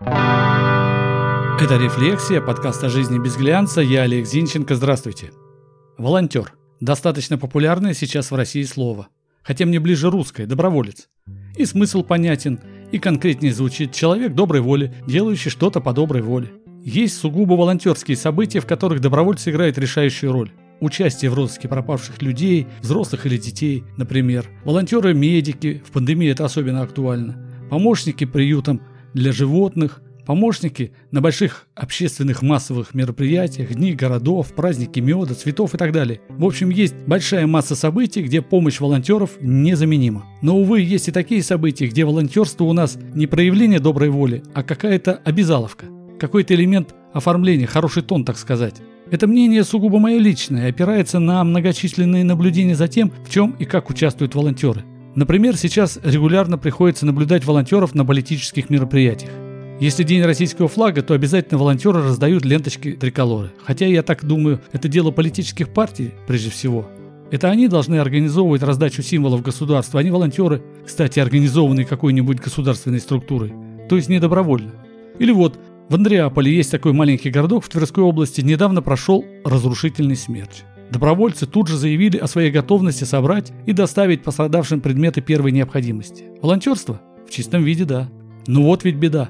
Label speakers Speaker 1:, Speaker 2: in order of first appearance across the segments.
Speaker 1: Это «Рефлексия», подкаст о жизни без глянца. Я Олег Зинченко. Здравствуйте. Волонтер. Достаточно популярное сейчас в России слово. Хотя мне ближе русское, доброволец. И смысл понятен, и конкретнее звучит человек доброй воли, делающий что-то по доброй воле. Есть сугубо волонтерские события, в которых добровольцы играют решающую роль. Участие в розыске пропавших людей, взрослых или детей, например. Волонтеры-медики, в пандемии это особенно актуально. Помощники приютам для животных, Помощники на больших общественных массовых мероприятиях, дни городов, праздники меда, цветов и так далее. В общем, есть большая масса событий, где помощь волонтеров незаменима. Но, увы, есть и такие события, где волонтерство у нас не проявление доброй воли, а какая-то обязаловка. Какой-то элемент оформления, хороший тон, так сказать. Это мнение сугубо мое личное, опирается на многочисленные наблюдения за тем, в чем и как участвуют волонтеры. Например, сейчас регулярно приходится наблюдать волонтеров на политических мероприятиях. Если день российского флага, то обязательно волонтеры раздают ленточки триколоры. Хотя я так думаю, это дело политических партий прежде всего. Это они должны организовывать раздачу символов государства, а не волонтеры, кстати, организованные какой-нибудь государственной структурой. То есть не добровольно. Или вот, в Андреаполе есть такой маленький городок в Тверской области, недавно прошел разрушительный смерч. Добровольцы тут же заявили о своей готовности собрать и доставить пострадавшим предметы первой необходимости. Волонтерство? В чистом виде, да. Ну вот ведь беда.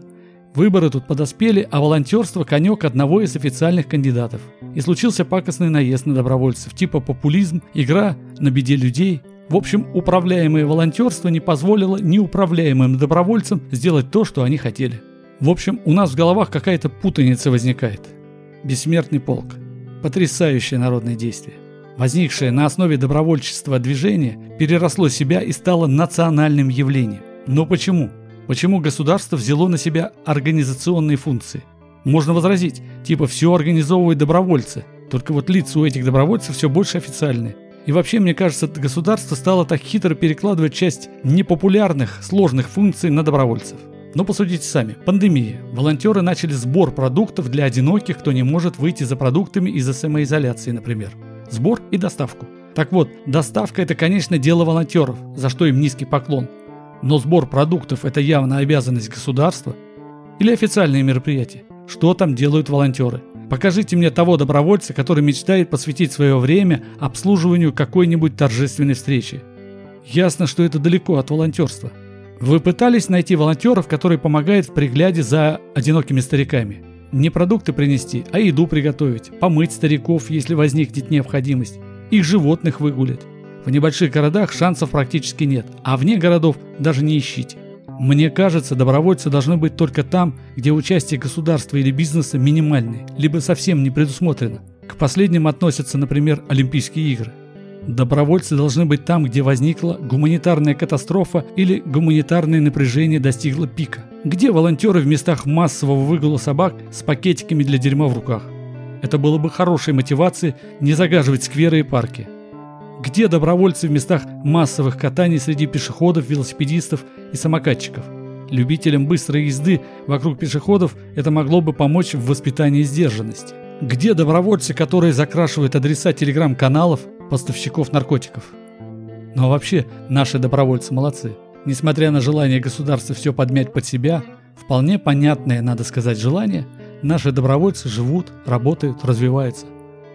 Speaker 1: Выборы тут подоспели, а волонтерство – конек одного из официальных кандидатов. И случился пакостный наезд на добровольцев, типа популизм, игра на беде людей. В общем, управляемое волонтерство не позволило неуправляемым добровольцам сделать то, что они хотели. В общем, у нас в головах какая-то путаница возникает. Бессмертный полк. Потрясающее народное действие. Возникшее на основе добровольчества движение переросло себя и стало национальным явлением. Но почему? Почему государство взяло на себя организационные функции? Можно возразить, типа все организовывают добровольцы, только вот лица у этих добровольцев все больше официальные. И вообще, мне кажется, государство стало так хитро перекладывать часть непопулярных, сложных функций на добровольцев. Но посудите сами, пандемия. Волонтеры начали сбор продуктов для одиноких, кто не может выйти за продуктами из-за самоизоляции, например. Сбор и доставку. Так вот, доставка это, конечно, дело волонтеров, за что им низкий поклон. Но сбор продуктов – это явно обязанность государства? Или официальные мероприятия? Что там делают волонтеры? Покажите мне того добровольца, который мечтает посвятить свое время обслуживанию какой-нибудь торжественной встречи. Ясно, что это далеко от волонтерства. Вы пытались найти волонтеров, которые помогают в пригляде за одинокими стариками? Не продукты принести, а еду приготовить, помыть стариков, если возникнет необходимость, их животных выгулять. В небольших городах шансов практически нет, а вне городов даже не ищите. Мне кажется, добровольцы должны быть только там, где участие государства или бизнеса минимальное, либо совсем не предусмотрено. К последним относятся, например, Олимпийские игры. Добровольцы должны быть там, где возникла гуманитарная катастрофа или гуманитарное напряжение достигло пика. Где волонтеры в местах массового выгула собак с пакетиками для дерьма в руках. Это было бы хорошей мотивацией не загаживать скверы и парки. Где добровольцы в местах массовых катаний среди пешеходов, велосипедистов и самокатчиков? Любителям быстрой езды вокруг пешеходов это могло бы помочь в воспитании сдержанности. Где добровольцы, которые закрашивают адреса телеграм-каналов поставщиков наркотиков? Ну а вообще, наши добровольцы молодцы. Несмотря на желание государства все подмять под себя, вполне понятное, надо сказать, желание, наши добровольцы живут, работают, развиваются.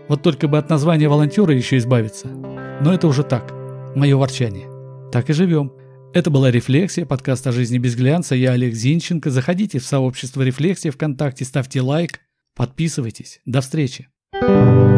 Speaker 1: Вот только бы от названия волонтера еще избавиться. Но это уже так, мое ворчание. Так и живем. Это была «Рефлексия», подкаст о жизни без глянца. Я Олег Зинченко. Заходите в сообщество «Рефлексия» ВКонтакте, ставьте лайк, подписывайтесь. До встречи. thank you